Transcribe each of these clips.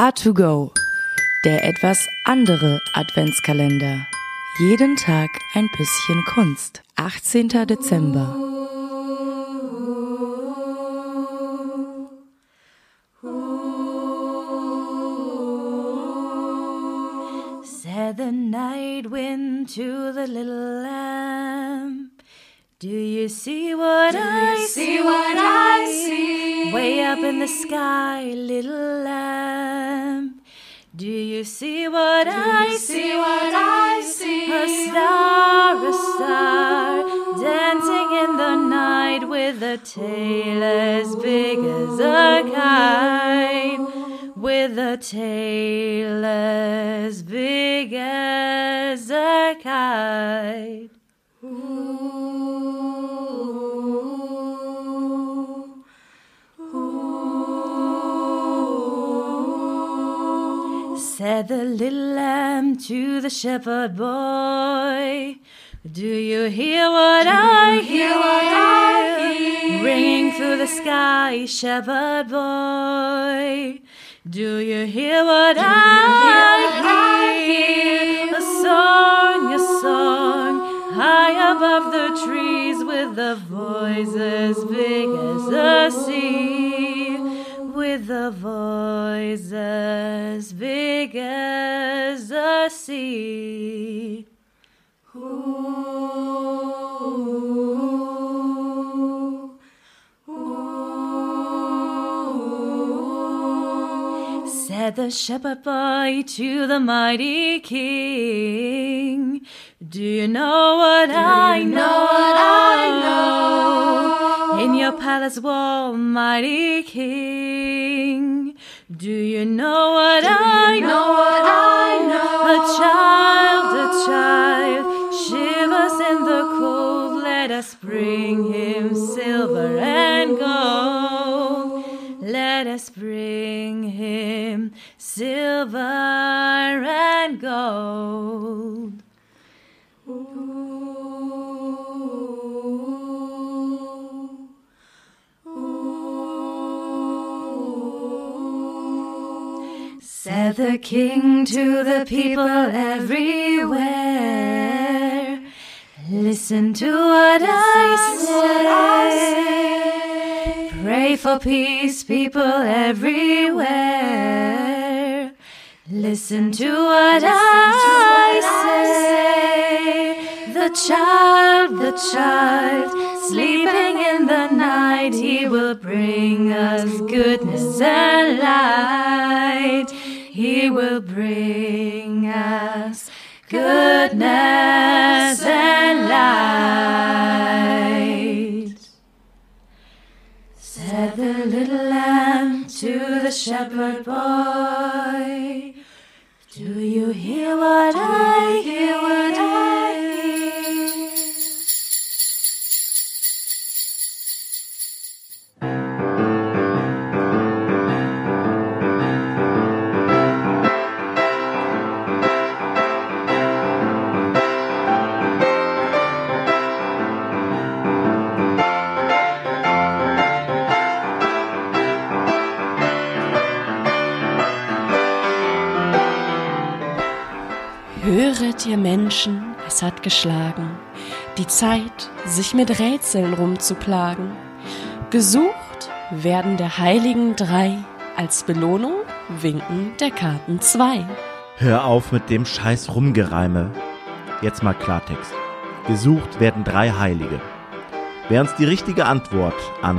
A2Go, der etwas andere Adventskalender. Jeden Tag ein bisschen Kunst. 18. Dezember. Said the night wind to the little lamb. Do you see what I see what in the sky, little lamb. Do you see what I see what I see? A star, a star, dancing in the night with a tail as big as a kite. With a tail as big as a kite. Said the little lamb to the shepherd boy, Do you hear what I hear? what I hear? Ringing through the sky, shepherd boy. Do you hear what I what I hear? A song, a song, high above the trees with a voice as big as the sea. With a voice as big as the sea. Ooh, ooh, Said the shepherd boy to the mighty king, Do you know what I know? what I know? Your palace wall, mighty king, do you know what I know what I know? A child, a child, shivers in the cold. Let us bring him silver and gold. Let us bring him silver and gold. Said the king to the people everywhere. Listen to what I say. Pray for peace, people everywhere. Listen to what I say. The child, the child, sleeping in the night, he will bring us goodness and light. He will bring us goodness and light. Said the little lamb to the shepherd boy, Höret ihr Menschen, es hat geschlagen, die Zeit, sich mit Rätseln rumzuplagen. Gesucht werden der heiligen drei, als Belohnung winken der Karten zwei. Hör auf mit dem scheiß Rumgereime. Jetzt mal Klartext. Gesucht werden drei Heilige. Wer uns die richtige Antwort an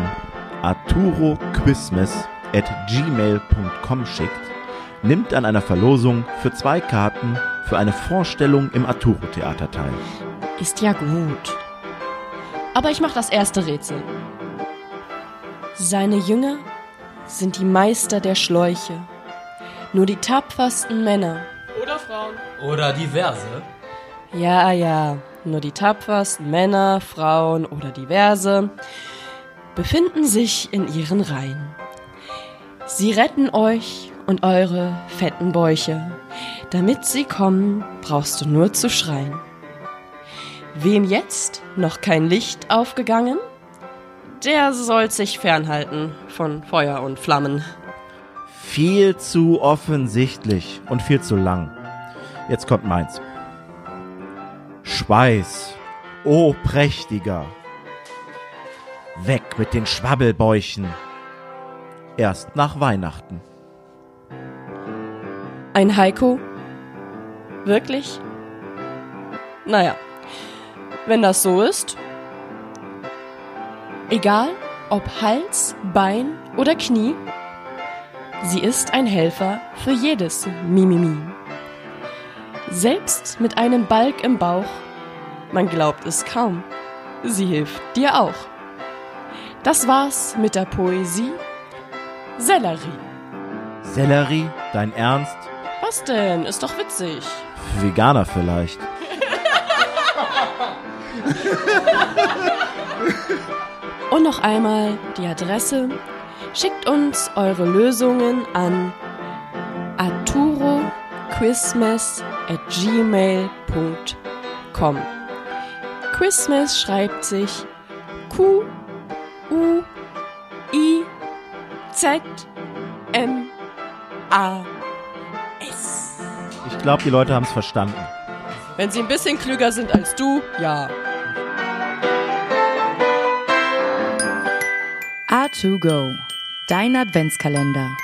arturoquismes at gmail.com schickt, nimmt an einer Verlosung für zwei Karten für eine Vorstellung im Arturo Theater teil. Ist ja gut. Aber ich mach das erste Rätsel. Seine Jünger sind die Meister der Schläuche. Nur die tapfersten Männer. Oder Frauen. Oder diverse. Ja, ja, nur die tapfersten Männer, Frauen oder diverse befinden sich in ihren Reihen. Sie retten euch und eure fetten Bäuche. Damit sie kommen, brauchst du nur zu schreien. Wem jetzt noch kein Licht aufgegangen? Der soll sich fernhalten von Feuer und Flammen. Viel zu offensichtlich und viel zu lang. Jetzt kommt meins. Schweiß, oh prächtiger. Weg mit den Schwabbelbäuchen. Erst nach Weihnachten. Ein Heiko? Wirklich? Naja, wenn das so ist. Egal, ob Hals, Bein oder Knie, sie ist ein Helfer für jedes Mimimi. Selbst mit einem Balk im Bauch, man glaubt es kaum, sie hilft dir auch. Das war's mit der Poesie Sellerie. Sellerie, dein Ernst? Was denn? Ist doch witzig. Für Veganer vielleicht. Und noch einmal die Adresse. Schickt uns eure Lösungen an arturoquizmas@gmail.com. Christmas schreibt sich Q U I Z M A. Ich glaube, die Leute haben es verstanden. Wenn sie ein bisschen klüger sind als du, ja. A2Go, dein Adventskalender.